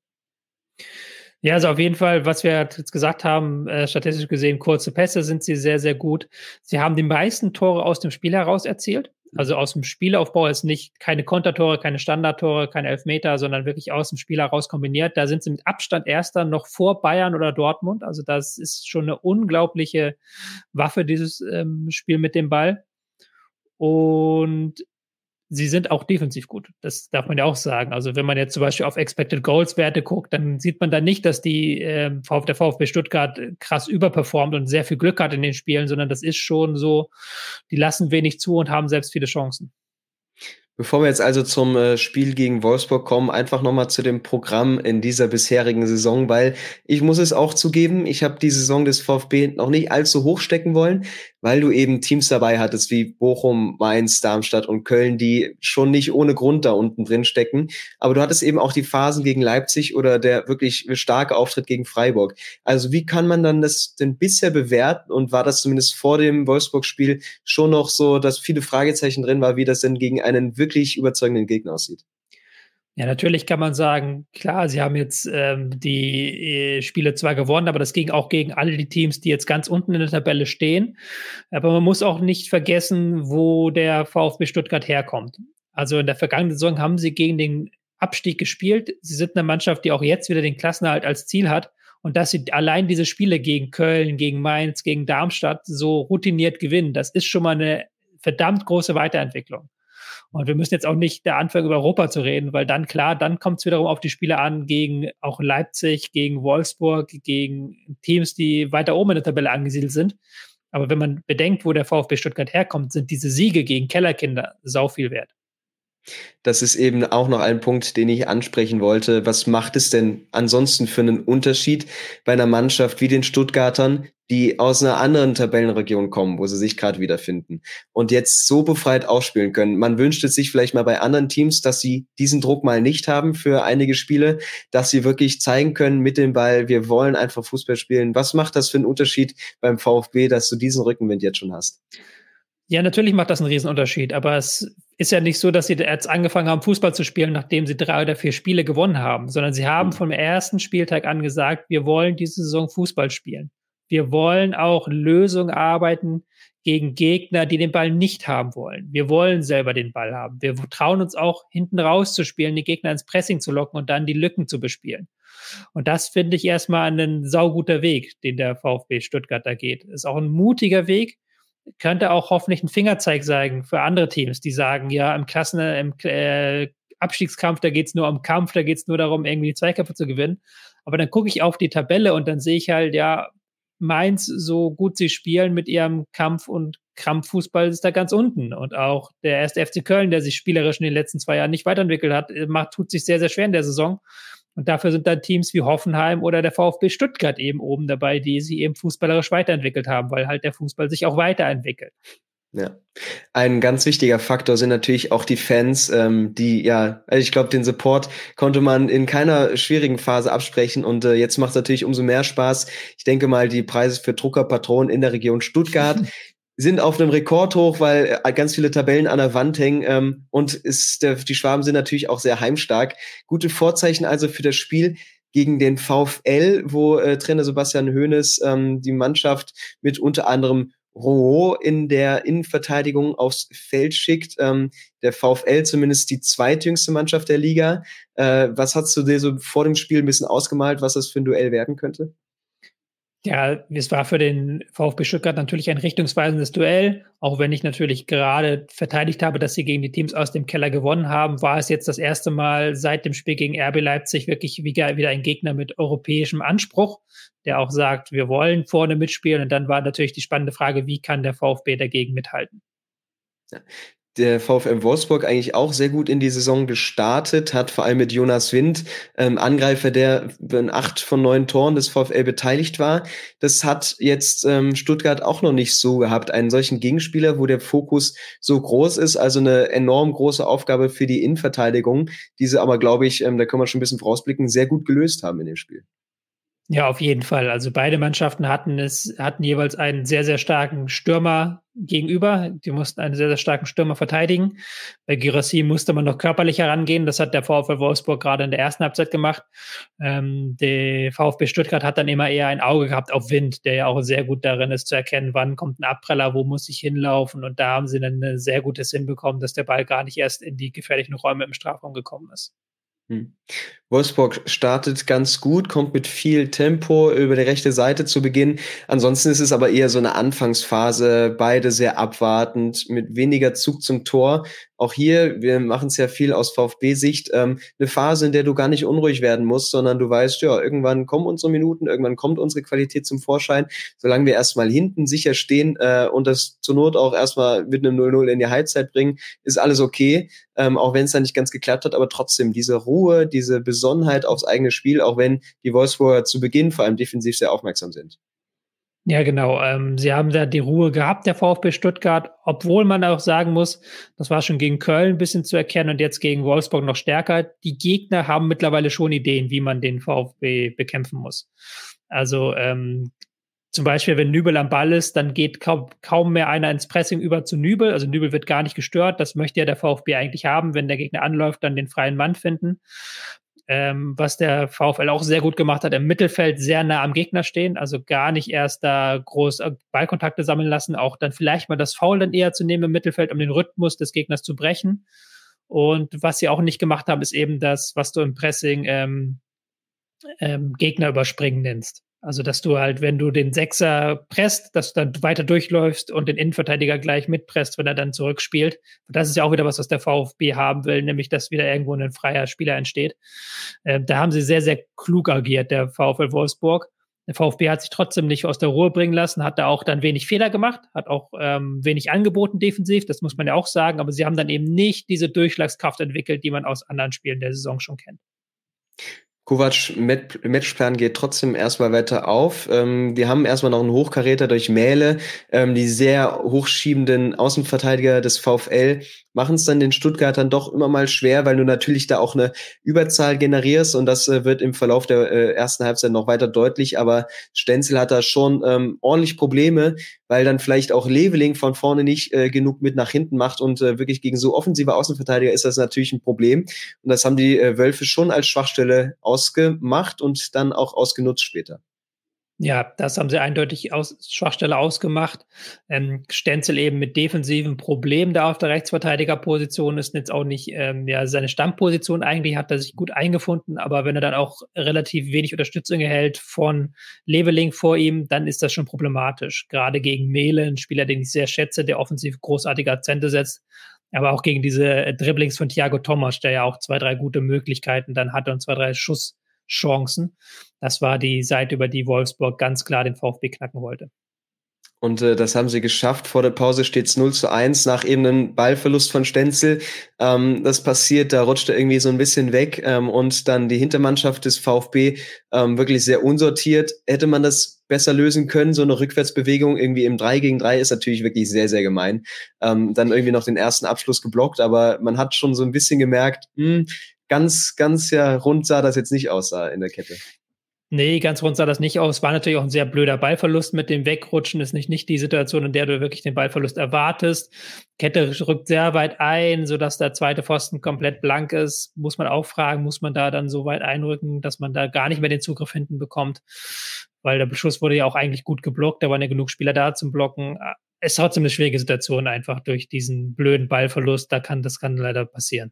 Ja, also auf jeden Fall, was wir jetzt gesagt haben, äh, statistisch gesehen, kurze Pässe sind sie sehr, sehr gut. Sie haben die meisten Tore aus dem Spiel heraus erzielt. Also aus dem Spielaufbau ist nicht keine Kontertore, keine Standardtore, keine Elfmeter, sondern wirklich aus dem Spiel heraus kombiniert. Da sind sie mit Abstand erster noch vor Bayern oder Dortmund. Also das ist schon eine unglaubliche Waffe, dieses ähm, Spiel mit dem Ball. Und sie sind auch defensiv gut. Das darf man ja auch sagen. Also wenn man jetzt zum Beispiel auf Expected Goals Werte guckt, dann sieht man da nicht, dass die äh, der VfB Stuttgart krass überperformt und sehr viel Glück hat in den Spielen, sondern das ist schon so, die lassen wenig zu und haben selbst viele Chancen. Bevor wir jetzt also zum äh, Spiel gegen Wolfsburg kommen, einfach nochmal zu dem Programm in dieser bisherigen Saison, weil ich muss es auch zugeben, ich habe die Saison des VfB noch nicht allzu hoch stecken wollen weil du eben Teams dabei hattest wie Bochum, Mainz, Darmstadt und Köln, die schon nicht ohne Grund da unten drin stecken. Aber du hattest eben auch die Phasen gegen Leipzig oder der wirklich starke Auftritt gegen Freiburg. Also wie kann man dann das denn bisher bewerten und war das zumindest vor dem Wolfsburg-Spiel schon noch so, dass viele Fragezeichen drin war, wie das denn gegen einen wirklich überzeugenden Gegner aussieht? Ja, natürlich kann man sagen, klar, sie haben jetzt ähm, die äh, Spiele zwar gewonnen, aber das ging auch gegen alle die Teams, die jetzt ganz unten in der Tabelle stehen. Aber man muss auch nicht vergessen, wo der VfB Stuttgart herkommt. Also in der vergangenen Saison haben sie gegen den Abstieg gespielt. Sie sind eine Mannschaft, die auch jetzt wieder den Klassenerhalt als Ziel hat. Und dass sie allein diese Spiele gegen Köln, gegen Mainz, gegen Darmstadt so routiniert gewinnen, das ist schon mal eine verdammt große Weiterentwicklung. Und wir müssen jetzt auch nicht da anfangen, über Europa zu reden, weil dann klar, dann kommt es wiederum auf die Spiele an gegen auch Leipzig, gegen Wolfsburg, gegen Teams, die weiter oben in der Tabelle angesiedelt sind. Aber wenn man bedenkt, wo der VfB Stuttgart herkommt, sind diese Siege gegen Kellerkinder sau viel wert. Das ist eben auch noch ein Punkt, den ich ansprechen wollte. Was macht es denn ansonsten für einen Unterschied bei einer Mannschaft wie den Stuttgartern, die aus einer anderen Tabellenregion kommen, wo sie sich gerade wiederfinden und jetzt so befreit aufspielen können? Man wünscht es sich vielleicht mal bei anderen Teams, dass sie diesen Druck mal nicht haben für einige Spiele, dass sie wirklich zeigen können mit dem Ball, wir wollen einfach Fußball spielen. Was macht das für einen Unterschied beim VfB, dass du diesen Rückenwind jetzt schon hast? Ja, natürlich macht das einen Riesenunterschied, aber es ist ja nicht so, dass sie jetzt angefangen haben, Fußball zu spielen, nachdem sie drei oder vier Spiele gewonnen haben, sondern sie haben mhm. vom ersten Spieltag an gesagt, wir wollen diese Saison Fußball spielen. Wir wollen auch Lösungen arbeiten gegen Gegner, die den Ball nicht haben wollen. Wir wollen selber den Ball haben. Wir trauen uns auch hinten raus zu spielen, die Gegner ins Pressing zu locken und dann die Lücken zu bespielen. Und das finde ich erstmal ein sauguter Weg, den der VfB Stuttgart da geht. Ist auch ein mutiger Weg, könnte auch hoffentlich ein Fingerzeig sein für andere Teams, die sagen, ja, im Klassen, im äh, Abstiegskampf, da geht es nur um Kampf, da geht es nur darum, irgendwie die Zweikämpfe zu gewinnen. Aber dann gucke ich auf die Tabelle und dann sehe ich halt, ja, Mainz, so gut sie spielen mit ihrem Kampf- und Krampffußball, ist da ganz unten. Und auch der erste FC Köln, der sich spielerisch in den letzten zwei Jahren nicht weiterentwickelt hat, macht, tut sich sehr, sehr schwer in der Saison. Und dafür sind dann Teams wie Hoffenheim oder der VfB Stuttgart eben oben dabei, die sie eben fußballerisch weiterentwickelt haben, weil halt der Fußball sich auch weiterentwickelt. Ja. Ein ganz wichtiger Faktor sind natürlich auch die Fans, ähm, die ja, also ich glaube, den Support konnte man in keiner schwierigen Phase absprechen und äh, jetzt macht es natürlich umso mehr Spaß. Ich denke mal, die Preise für Druckerpatronen in der Region Stuttgart sind auf einem Rekordhoch, weil äh, ganz viele Tabellen an der Wand hängen ähm, und ist der, die Schwaben sind natürlich auch sehr heimstark. Gute Vorzeichen also für das Spiel gegen den VfL, wo äh, Trainer Sebastian Hoeneß ähm, die Mannschaft mit unter anderem Roh in der Innenverteidigung aufs Feld schickt. Ähm, der VfL zumindest die zweitjüngste Mannschaft der Liga. Äh, was hast du dir so vor dem Spiel ein bisschen ausgemalt, was das für ein Duell werden könnte? Ja, es war für den VfB Stuttgart natürlich ein richtungsweisendes Duell. Auch wenn ich natürlich gerade verteidigt habe, dass sie gegen die Teams aus dem Keller gewonnen haben, war es jetzt das erste Mal seit dem Spiel gegen RB Leipzig wirklich wieder ein Gegner mit europäischem Anspruch, der auch sagt, wir wollen vorne mitspielen. Und dann war natürlich die spannende Frage, wie kann der VfB dagegen mithalten? Der VfM Wolfsburg eigentlich auch sehr gut in die Saison gestartet, hat vor allem mit Jonas Wind, ähm, Angreifer, der in acht von neun Toren des VfL beteiligt war. Das hat jetzt ähm, Stuttgart auch noch nicht so gehabt, einen solchen Gegenspieler, wo der Fokus so groß ist, also eine enorm große Aufgabe für die Innenverteidigung, diese aber, glaube ich, ähm, da können wir schon ein bisschen vorausblicken, sehr gut gelöst haben in dem Spiel. Ja, auf jeden Fall. Also beide Mannschaften hatten es, hatten jeweils einen sehr, sehr starken Stürmer gegenüber. Die mussten einen sehr, sehr starken Stürmer verteidigen. Bei Girassi musste man noch körperlich herangehen. Das hat der VfL Wolfsburg gerade in der ersten Halbzeit gemacht. Ähm, der VfB Stuttgart hat dann immer eher ein Auge gehabt auf Wind, der ja auch sehr gut darin ist zu erkennen, wann kommt ein Abpreller, wo muss ich hinlaufen. Und da haben sie dann ein sehr gutes hinbekommen, dass der Ball gar nicht erst in die gefährlichen Räume im Strafraum gekommen ist. Hm. Wolfsburg startet ganz gut, kommt mit viel Tempo über die rechte Seite zu Beginn. Ansonsten ist es aber eher so eine Anfangsphase, beide sehr abwartend, mit weniger Zug zum Tor. Auch hier, wir machen es ja viel aus VfB-Sicht, ähm, eine Phase, in der du gar nicht unruhig werden musst, sondern du weißt, ja, irgendwann kommen unsere Minuten, irgendwann kommt unsere Qualität zum Vorschein. Solange wir erstmal hinten sicher stehen äh, und das zur Not auch erstmal mit einem 0-0 in die Halbzeit bringen, ist alles okay, ähm, auch wenn es dann nicht ganz geklappt hat, aber trotzdem diese Ruhe, diese Besonnenheit aufs eigene Spiel, auch wenn die Wolfsburger zu Beginn vor allem defensiv sehr aufmerksam sind. Ja, genau. Ähm, sie haben da die Ruhe gehabt, der VfB Stuttgart, obwohl man auch sagen muss, das war schon gegen Köln ein bisschen zu erkennen und jetzt gegen Wolfsburg noch stärker. Die Gegner haben mittlerweile schon Ideen, wie man den VfB bekämpfen muss. Also ähm, zum Beispiel, wenn Nübel am Ball ist, dann geht kaum, kaum mehr einer ins Pressing über zu Nübel. Also Nübel wird gar nicht gestört. Das möchte ja der VfB eigentlich haben. Wenn der Gegner anläuft, dann den freien Mann finden ähm, was der VfL auch sehr gut gemacht hat, im Mittelfeld sehr nah am Gegner stehen, also gar nicht erst da groß äh, Ballkontakte sammeln lassen, auch dann vielleicht mal das Foul dann eher zu nehmen im Mittelfeld, um den Rhythmus des Gegners zu brechen. Und was sie auch nicht gemacht haben, ist eben das, was du im Pressing ähm, ähm, Gegner überspringen nennst. Also, dass du halt, wenn du den Sechser presst, dass du dann weiter durchläufst und den Innenverteidiger gleich mitpresst, wenn er dann zurückspielt. Und das ist ja auch wieder was, was der VfB haben will, nämlich, dass wieder irgendwo ein freier Spieler entsteht. Äh, da haben sie sehr, sehr klug agiert, der VfL Wolfsburg. Der VfB hat sich trotzdem nicht aus der Ruhe bringen lassen, hat da auch dann wenig Fehler gemacht, hat auch ähm, wenig angeboten defensiv, das muss man ja auch sagen, aber sie haben dann eben nicht diese Durchschlagskraft entwickelt, die man aus anderen Spielen der Saison schon kennt. Kovac Matchplan geht trotzdem erstmal weiter auf. Ähm, wir haben erstmal noch einen Hochkaräter durch Mähle. Ähm, die sehr hochschiebenden Außenverteidiger des VfL machen es dann den Stuttgartern doch immer mal schwer, weil du natürlich da auch eine Überzahl generierst und das äh, wird im Verlauf der äh, ersten Halbzeit noch weiter deutlich. Aber Stenzel hat da schon ähm, ordentlich Probleme, weil dann vielleicht auch Leveling von vorne nicht äh, genug mit nach hinten macht und äh, wirklich gegen so offensive Außenverteidiger ist das natürlich ein Problem. Und das haben die äh, Wölfe schon als Schwachstelle ausgemacht und dann auch ausgenutzt später. Ja, das haben sie eindeutig aus Schwachstelle ausgemacht. Ähm, Stenzel eben mit defensiven Problemen da auf der Rechtsverteidigerposition ist jetzt auch nicht ähm, ja seine Stammposition eigentlich hat er sich gut eingefunden, aber wenn er dann auch relativ wenig Unterstützung erhält von Leveling vor ihm, dann ist das schon problematisch. Gerade gegen Mele, ein Spieler, den ich sehr schätze, der offensiv großartige Akzente setzt, aber auch gegen diese Dribblings von Thiago Thomas, der ja auch zwei, drei gute Möglichkeiten dann hatte und zwei, drei Schuss Chancen. Das war die Seite, über die Wolfsburg ganz klar den VfB knacken wollte. Und äh, das haben sie geschafft. Vor der Pause steht es 0 zu 1 nach eben einem Ballverlust von Stenzel. Ähm, das passiert, da rutscht er irgendwie so ein bisschen weg. Ähm, und dann die Hintermannschaft des VfB ähm, wirklich sehr unsortiert. Hätte man das besser lösen können, so eine Rückwärtsbewegung irgendwie im 3 gegen 3 ist natürlich wirklich sehr, sehr gemein. Ähm, dann irgendwie noch den ersten Abschluss geblockt, aber man hat schon so ein bisschen gemerkt, mh, hm, ganz, ganz ja rund sah das jetzt nicht aus in der Kette. Nee, ganz rund sah das nicht aus. War natürlich auch ein sehr blöder Ballverlust mit dem Wegrutschen. Ist nicht, nicht die Situation, in der du wirklich den Ballverlust erwartest. Kette rückt sehr weit ein, sodass der zweite Pfosten komplett blank ist. Muss man auch fragen, muss man da dann so weit einrücken, dass man da gar nicht mehr den Zugriff hinten bekommt? Weil der Beschuss wurde ja auch eigentlich gut geblockt. Da waren ja genug Spieler da zum Blocken. Es ist trotzdem eine schwierige Situation einfach durch diesen blöden Ballverlust. Da kann, das kann leider passieren.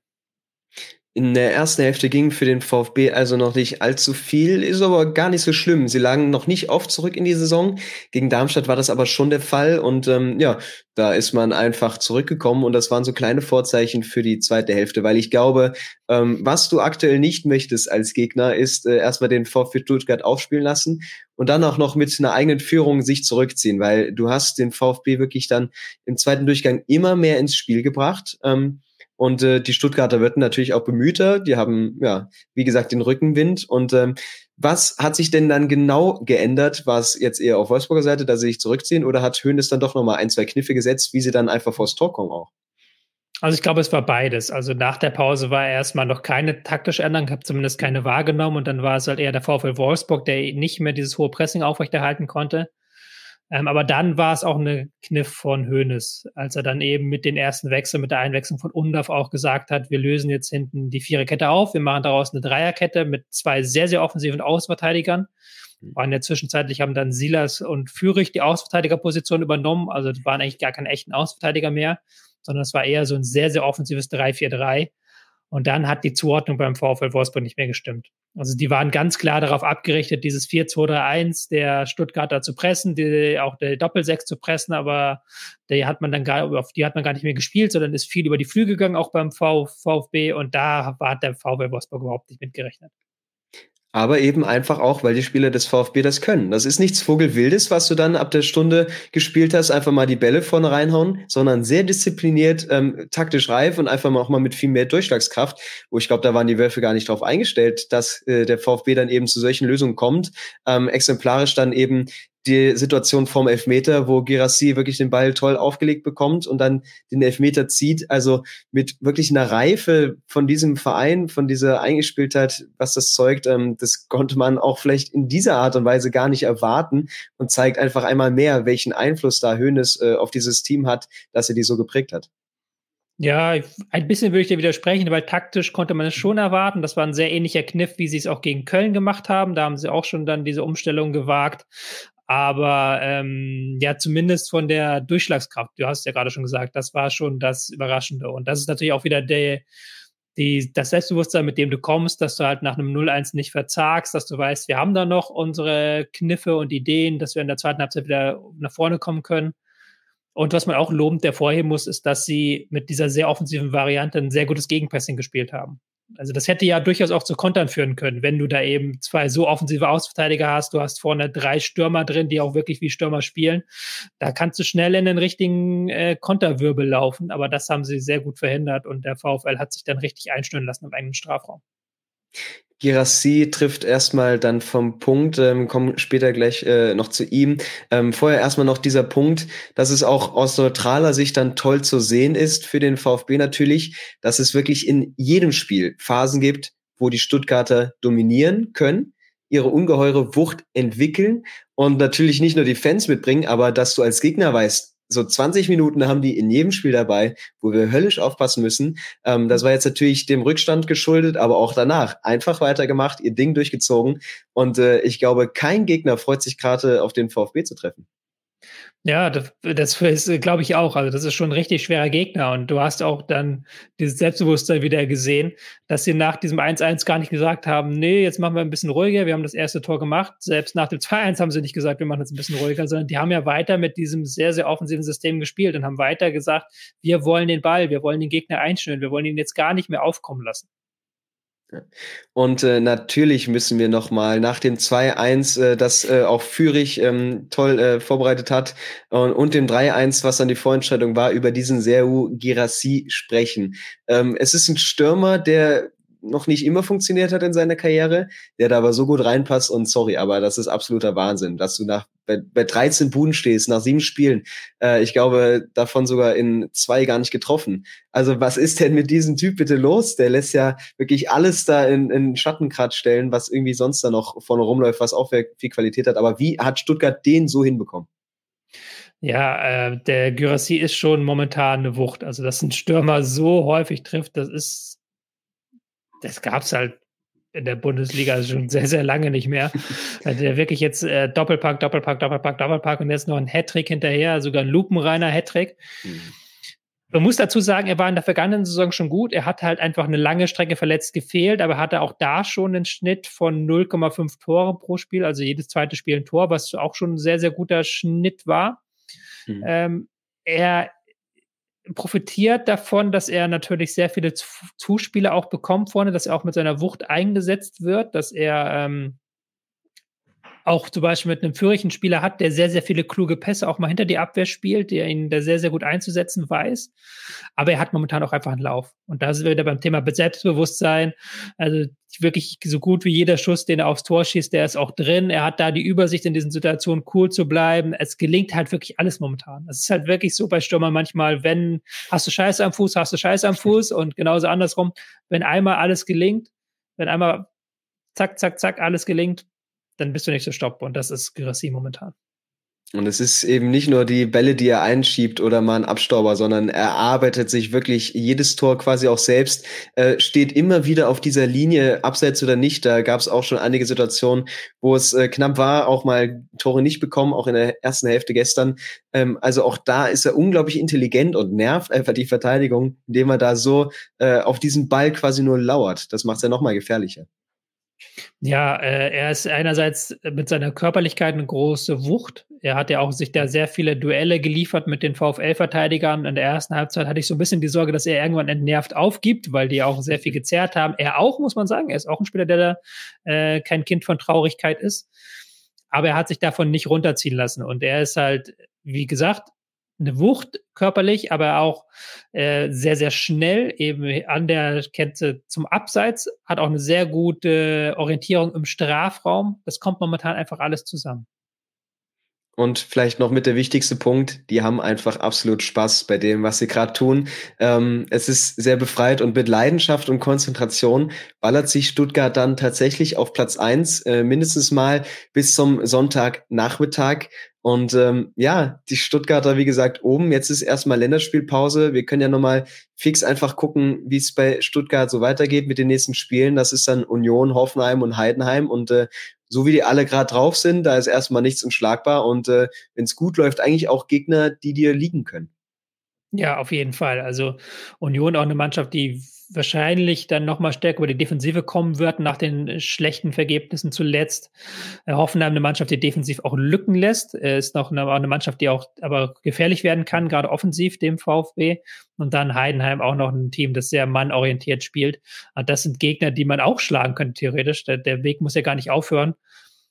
In der ersten Hälfte ging für den VfB also noch nicht allzu viel, ist aber gar nicht so schlimm. Sie lagen noch nicht oft zurück in die Saison. Gegen Darmstadt war das aber schon der Fall und ähm, ja, da ist man einfach zurückgekommen und das waren so kleine Vorzeichen für die zweite Hälfte, weil ich glaube, ähm, was du aktuell nicht möchtest als Gegner, ist äh, erstmal den VfB Stuttgart aufspielen lassen und dann auch noch mit einer eigenen Führung sich zurückziehen, weil du hast den VfB wirklich dann im zweiten Durchgang immer mehr ins Spiel gebracht. Ähm, und äh, die Stuttgarter werden natürlich auch bemühter. Die haben, ja, wie gesagt, den Rückenwind. Und ähm, was hat sich denn dann genau geändert? War es jetzt eher auf Wolfsburger Seite, dass sie sich zurückziehen? Oder hat Höhnes dann doch nochmal ein, zwei Kniffe gesetzt, wie sie dann einfach vors Tor kommen auch? Also ich glaube, es war beides. Also nach der Pause war erstmal noch keine taktische Änderung, ich habe zumindest keine wahrgenommen und dann war es halt eher der VfL Wolfsburg, der nicht mehr dieses hohe Pressing aufrechterhalten konnte. Ähm, aber dann war es auch eine Kniff von Hoeneß, als er dann eben mit den ersten Wechseln, mit der Einwechslung von Undorf auch gesagt hat, wir lösen jetzt hinten die Viererkette auf, wir machen daraus eine Dreierkette mit zwei sehr, sehr offensiven Außenverteidigern. Mhm. War in der Zwischenzeitlich haben dann Silas und Fürich die Außenverteidigerposition übernommen, also waren eigentlich gar keine echten Außenverteidiger mehr, sondern es war eher so ein sehr, sehr offensives 3-4-3. Und dann hat die Zuordnung beim VfL Wolfsburg nicht mehr gestimmt. Also die waren ganz klar darauf abgerichtet, dieses 4-2-3-1 der Stuttgarter zu pressen, die, auch der Doppelsechs zu pressen, aber die hat man dann gar, auf die hat man gar nicht mehr gespielt, sondern ist viel über die Flügel gegangen, auch beim VfB und da hat der VfL Wolfsburg überhaupt nicht mitgerechnet aber eben einfach auch, weil die Spieler des VfB das können. Das ist nichts Vogelwildes, was du dann ab der Stunde gespielt hast, einfach mal die Bälle vorne reinhauen, sondern sehr diszipliniert, ähm, taktisch reif und einfach mal auch mal mit viel mehr Durchschlagskraft, wo ich glaube, da waren die Wölfe gar nicht drauf eingestellt, dass äh, der VfB dann eben zu solchen Lösungen kommt. Ähm, exemplarisch dann eben die Situation vom Elfmeter, wo Girassi wirklich den Ball toll aufgelegt bekommt und dann den Elfmeter zieht. Also mit wirklich einer Reife von diesem Verein, von dieser Eingespieltheit, was das zeugt, ähm, das konnte man auch vielleicht in dieser Art und Weise gar nicht erwarten und zeigt einfach einmal mehr, welchen Einfluss da Hönes äh, auf dieses Team hat, dass er die so geprägt hat. Ja, ein bisschen würde ich dir widersprechen, weil taktisch konnte man es schon erwarten. Das war ein sehr ähnlicher Kniff, wie sie es auch gegen Köln gemacht haben. Da haben sie auch schon dann diese Umstellung gewagt. Aber ähm, ja, zumindest von der Durchschlagskraft, du hast ja gerade schon gesagt, das war schon das Überraschende. Und das ist natürlich auch wieder der, die, das Selbstbewusstsein, mit dem du kommst, dass du halt nach einem 0-1 nicht verzagst, dass du weißt, wir haben da noch unsere Kniffe und Ideen, dass wir in der zweiten Halbzeit wieder nach vorne kommen können. Und was man auch lobend hervorheben muss, ist, dass sie mit dieser sehr offensiven Variante ein sehr gutes Gegenpressing gespielt haben. Also das hätte ja durchaus auch zu Kontern führen können, wenn du da eben zwei so offensive Ausverteidiger hast. Du hast vorne drei Stürmer drin, die auch wirklich wie Stürmer spielen. Da kannst du schnell in den richtigen äh, Konterwirbel laufen. Aber das haben sie sehr gut verhindert und der VfL hat sich dann richtig einstellen lassen im eigenen Strafraum. Girassi trifft erstmal dann vom Punkt, ähm, kommen später gleich äh, noch zu ihm. Ähm, vorher erstmal noch dieser Punkt, dass es auch aus neutraler Sicht dann toll zu sehen ist für den VfB natürlich, dass es wirklich in jedem Spiel Phasen gibt, wo die Stuttgarter dominieren können, ihre ungeheure Wucht entwickeln und natürlich nicht nur die Fans mitbringen, aber dass du als Gegner weißt, so 20 Minuten haben die in jedem Spiel dabei, wo wir höllisch aufpassen müssen. Ähm, das war jetzt natürlich dem Rückstand geschuldet, aber auch danach einfach weitergemacht, ihr Ding durchgezogen. Und äh, ich glaube, kein Gegner freut sich gerade auf den VfB zu treffen. Ja, das, das ist, glaube ich, auch. Also, das ist schon ein richtig schwerer Gegner. Und du hast auch dann dieses Selbstbewusstsein wieder gesehen, dass sie nach diesem 1-1 gar nicht gesagt haben, nee, jetzt machen wir ein bisschen ruhiger. Wir haben das erste Tor gemacht. Selbst nach dem 2-1 haben sie nicht gesagt, wir machen jetzt ein bisschen ruhiger, sondern die haben ja weiter mit diesem sehr, sehr offensiven System gespielt und haben weiter gesagt, wir wollen den Ball, wir wollen den Gegner einstellen, wir wollen ihn jetzt gar nicht mehr aufkommen lassen. Und äh, natürlich müssen wir nochmal nach dem 2-1, äh, das äh, auch Fürich ähm, toll äh, vorbereitet hat, und, und dem 3-1, was dann die Vorentscheidung war, über diesen Serhu Girassi sprechen. Ähm, es ist ein Stürmer, der noch nicht immer funktioniert hat in seiner Karriere, der da aber so gut reinpasst und sorry, aber das ist absoluter Wahnsinn, dass du nach bei, bei 13 Buden stehst, nach sieben Spielen, äh, ich glaube, davon sogar in zwei gar nicht getroffen. Also was ist denn mit diesem Typ bitte los? Der lässt ja wirklich alles da in, in Schattenkratz stellen, was irgendwie sonst da noch vorne rumläuft, was auch viel Qualität hat. Aber wie hat Stuttgart den so hinbekommen? Ja, äh, der Gyrassi ist schon momentan eine Wucht. Also, dass ein Stürmer so häufig trifft, das ist das gab es halt in der Bundesliga schon sehr, sehr lange nicht mehr. Also der wirklich jetzt äh, Doppelpack, Doppelpack, Doppelpack, Doppelpack und jetzt noch ein Hattrick hinterher, sogar ein lupenreiner Hattrick. Mhm. Man muss dazu sagen, er war in der vergangenen Saison schon gut. Er hat halt einfach eine lange Strecke verletzt gefehlt, aber hatte auch da schon einen Schnitt von 0,5 Tore pro Spiel, also jedes zweite Spiel ein Tor, was auch schon ein sehr, sehr guter Schnitt war. Mhm. Ähm, er profitiert davon, dass er natürlich sehr viele Zuspieler auch bekommt vorne, dass er auch mit seiner Wucht eingesetzt wird, dass er ähm, auch zum Beispiel mit einem Fürchen Spieler hat, der sehr, sehr viele kluge Pässe auch mal hinter die Abwehr spielt, der ihn da sehr, sehr gut einzusetzen weiß. Aber er hat momentan auch einfach einen Lauf. Und da sind wir wieder beim Thema Selbstbewusstsein. Also wirklich so gut wie jeder Schuss, den er aufs Tor schießt, der ist auch drin. Er hat da die Übersicht in diesen Situationen cool zu bleiben. Es gelingt halt wirklich alles momentan. Es ist halt wirklich so bei Stürmern manchmal, wenn hast du Scheiße am Fuß, hast du Scheiße am Fuß und genauso andersrum, wenn einmal alles gelingt, wenn einmal zack, zack, zack, alles gelingt, dann bist du nicht so stopp. Und das ist Girassi momentan. Und es ist eben nicht nur die Bälle, die er einschiebt oder mal ein Abstauber, sondern er arbeitet sich wirklich jedes Tor quasi auch selbst, äh, steht immer wieder auf dieser Linie, abseits oder nicht. Da gab es auch schon einige Situationen, wo es äh, knapp war, auch mal Tore nicht bekommen, auch in der ersten Hälfte gestern. Ähm, also auch da ist er unglaublich intelligent und nervt einfach die Verteidigung, indem er da so äh, auf diesen Ball quasi nur lauert. Das macht es ja nochmal gefährlicher. Ja, äh, er ist einerseits mit seiner Körperlichkeit eine große Wucht. Er hat ja auch sich da sehr viele Duelle geliefert mit den VfL-Verteidigern. In der ersten Halbzeit hatte ich so ein bisschen die Sorge, dass er irgendwann entnervt aufgibt, weil die auch sehr viel gezerrt haben. Er auch, muss man sagen. Er ist auch ein Spieler, der da äh, kein Kind von Traurigkeit ist. Aber er hat sich davon nicht runterziehen lassen. Und er ist halt, wie gesagt, eine Wucht körperlich, aber auch äh, sehr, sehr schnell eben an der Kette zum Abseits, hat auch eine sehr gute Orientierung im Strafraum. Das kommt momentan einfach alles zusammen. Und vielleicht noch mit der wichtigste Punkt, die haben einfach absolut Spaß bei dem, was sie gerade tun. Ähm, es ist sehr befreit und mit Leidenschaft und Konzentration ballert sich Stuttgart dann tatsächlich auf Platz eins äh, mindestens mal bis zum Sonntagnachmittag. Und ähm, ja, die Stuttgarter, wie gesagt, oben. Jetzt ist erstmal Länderspielpause. Wir können ja nochmal fix einfach gucken, wie es bei Stuttgart so weitergeht mit den nächsten Spielen. Das ist dann Union, Hoffenheim und Heidenheim. Und äh, so wie die alle gerade drauf sind, da ist erstmal nichts unschlagbar. Und äh, wenn es gut läuft, eigentlich auch Gegner, die dir liegen können. Ja, auf jeden Fall. Also Union auch eine Mannschaft, die wahrscheinlich dann nochmal stärker über die Defensive kommen wird nach den schlechten Vergebnissen zuletzt. Äh, Hoffenheim eine Mannschaft, die defensiv auch Lücken lässt. Äh, ist noch eine, eine, Mannschaft, die auch aber gefährlich werden kann, gerade offensiv dem VfB. Und dann Heidenheim auch noch ein Team, das sehr mannorientiert spielt. Und das sind Gegner, die man auch schlagen könnte, theoretisch. Der, der Weg muss ja gar nicht aufhören.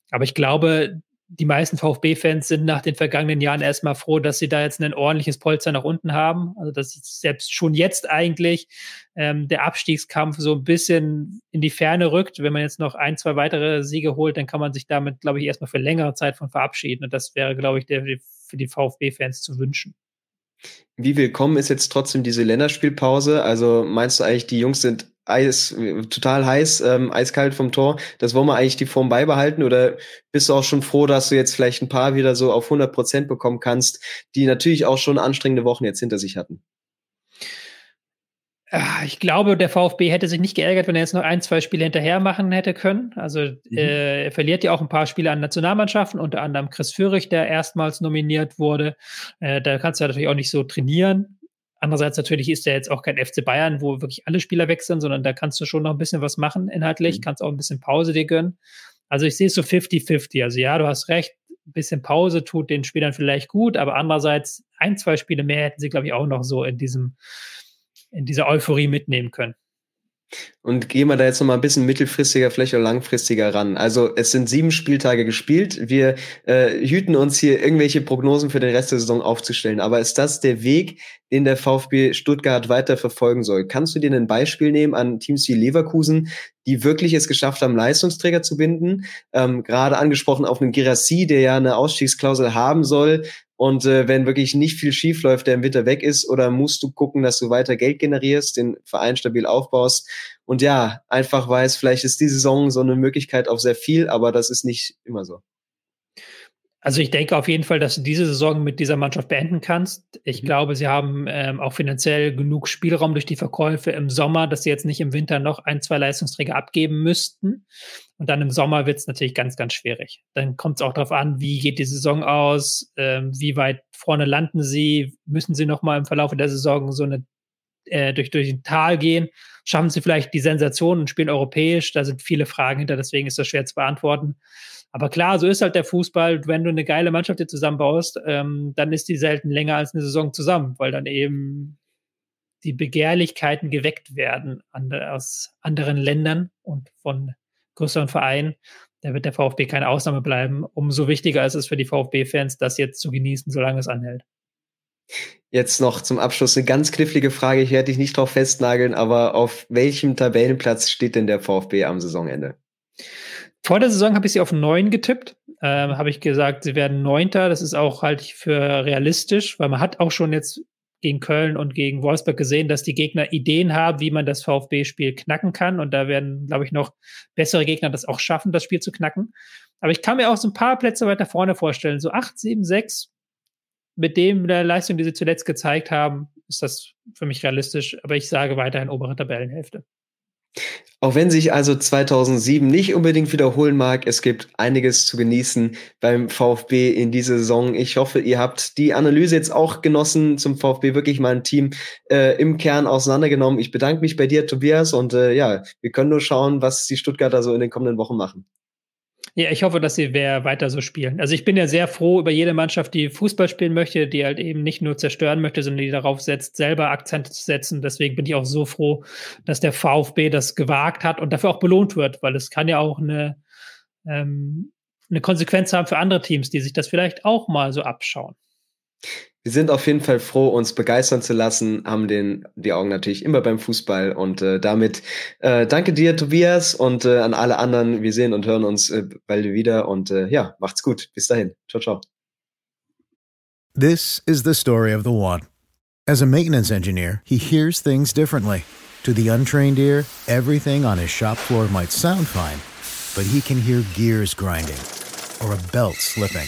Aber ich glaube, die meisten VfB-Fans sind nach den vergangenen Jahren erstmal froh, dass sie da jetzt ein ordentliches Polster nach unten haben. Also dass selbst schon jetzt eigentlich ähm, der Abstiegskampf so ein bisschen in die Ferne rückt. Wenn man jetzt noch ein, zwei weitere Siege holt, dann kann man sich damit, glaube ich, erstmal für längere Zeit von verabschieden. Und das wäre, glaube ich, der, für die VfB-Fans zu wünschen. Wie willkommen ist jetzt trotzdem diese Länderspielpause? Also meinst du eigentlich, die Jungs sind Eis, total heiß, ähm, eiskalt vom Tor. Das wollen wir eigentlich die Form beibehalten oder bist du auch schon froh, dass du jetzt vielleicht ein paar wieder so auf 100 Prozent bekommen kannst, die natürlich auch schon anstrengende Wochen jetzt hinter sich hatten? Ah, ich glaube, der VfB hätte sich nicht geärgert, wenn er jetzt noch ein, zwei Spiele hinterher machen hätte können. Also mhm. äh, er verliert ja auch ein paar Spiele an Nationalmannschaften, unter anderem Chris Führig, der erstmals nominiert wurde. Äh, da kannst du ja natürlich auch nicht so trainieren. Andererseits natürlich ist der jetzt auch kein FC Bayern, wo wirklich alle Spieler wechseln, sondern da kannst du schon noch ein bisschen was machen inhaltlich, mhm. kannst auch ein bisschen Pause dir gönnen. Also ich sehe es so 50-50. Also ja, du hast recht, ein bisschen Pause tut den Spielern vielleicht gut, aber andererseits ein, zwei Spiele mehr hätten sie, glaube ich, auch noch so in diesem, in dieser Euphorie mitnehmen können. Und gehen wir da jetzt noch mal ein bisschen mittelfristiger, vielleicht auch langfristiger ran. Also es sind sieben Spieltage gespielt. Wir äh, hüten uns hier irgendwelche Prognosen für den Rest der Saison aufzustellen. Aber ist das der Weg, den der VfB Stuttgart weiter verfolgen soll? Kannst du dir ein Beispiel nehmen an Teams wie Leverkusen, die wirklich es geschafft haben, Leistungsträger zu binden? Ähm, Gerade angesprochen auf einen Girassi, der ja eine Ausstiegsklausel haben soll, und äh, wenn wirklich nicht viel schief läuft, der im Winter weg ist, oder musst du gucken, dass du weiter Geld generierst, den Verein stabil aufbaust. Und ja, einfach weiß, vielleicht ist die Saison so eine Möglichkeit auf sehr viel, aber das ist nicht immer so. Also ich denke auf jeden Fall, dass du diese Saison mit dieser Mannschaft beenden kannst. Ich mhm. glaube, sie haben ähm, auch finanziell genug Spielraum durch die Verkäufe im Sommer, dass sie jetzt nicht im Winter noch ein, zwei Leistungsträger abgeben müssten. Und dann im Sommer wird es natürlich ganz, ganz schwierig. Dann kommt es auch darauf an, wie geht die Saison aus, ähm, wie weit vorne landen sie, müssen sie noch mal im Verlauf der Saison so eine äh, durch, durch ein Tal gehen, schaffen sie vielleicht die Sensation und spielen europäisch. Da sind viele Fragen hinter, deswegen ist das schwer zu beantworten. Aber klar, so ist halt der Fußball. Wenn du eine geile Mannschaft dir zusammenbaust, ähm, dann ist die selten länger als eine Saison zusammen, weil dann eben die Begehrlichkeiten geweckt werden an, aus anderen Ländern und von größeren Vereinen. da wird der VfB keine Ausnahme bleiben. Umso wichtiger ist es für die VfB-Fans, das jetzt zu genießen, solange es anhält. Jetzt noch zum Abschluss eine ganz knifflige Frage. Ich werde dich nicht drauf festnageln, aber auf welchem Tabellenplatz steht denn der VfB am Saisonende? Vor der Saison habe ich sie auf neun getippt. Ähm, habe ich gesagt, sie werden Neunter. Das ist auch halt für realistisch, weil man hat auch schon jetzt gegen Köln und gegen Wolfsburg gesehen, dass die Gegner Ideen haben, wie man das VfB-Spiel knacken kann. Und da werden, glaube ich, noch bessere Gegner das auch schaffen, das Spiel zu knacken. Aber ich kann mir auch so ein paar Plätze weiter vorne vorstellen. So acht, sieben, sechs. Mit dem der Leistung, die sie zuletzt gezeigt haben, ist das für mich realistisch. Aber ich sage weiterhin obere Tabellenhälfte. Auch wenn sich also 2007 nicht unbedingt wiederholen mag, es gibt einiges zu genießen beim VfB in dieser Saison. Ich hoffe, ihr habt die Analyse jetzt auch genossen zum VfB, wirklich mal ein Team äh, im Kern auseinandergenommen. Ich bedanke mich bei dir, Tobias, und äh, ja, wir können nur schauen, was die Stuttgarter so in den kommenden Wochen machen. Ja, ich hoffe, dass sie wer weiter so spielen. Also ich bin ja sehr froh über jede Mannschaft, die Fußball spielen möchte, die halt eben nicht nur zerstören möchte, sondern die darauf setzt, selber Akzente zu setzen. Deswegen bin ich auch so froh, dass der VfB das gewagt hat und dafür auch belohnt wird, weil es kann ja auch eine, ähm, eine Konsequenz haben für andere Teams, die sich das vielleicht auch mal so abschauen wir sind auf jeden Fall froh, uns begeistern zu lassen, haben den, die Augen natürlich immer beim Fußball und äh, damit äh, danke dir, Tobias, und äh, an alle anderen. Wir sehen und hören uns äh, bald wieder und äh, ja, macht's gut. Bis dahin. Ciao, ciao. This is the story of the one. As a maintenance engineer, he hears things differently. To the untrained ear, everything on his shop floor might sound fine, but he can hear gears grinding or a belt slipping.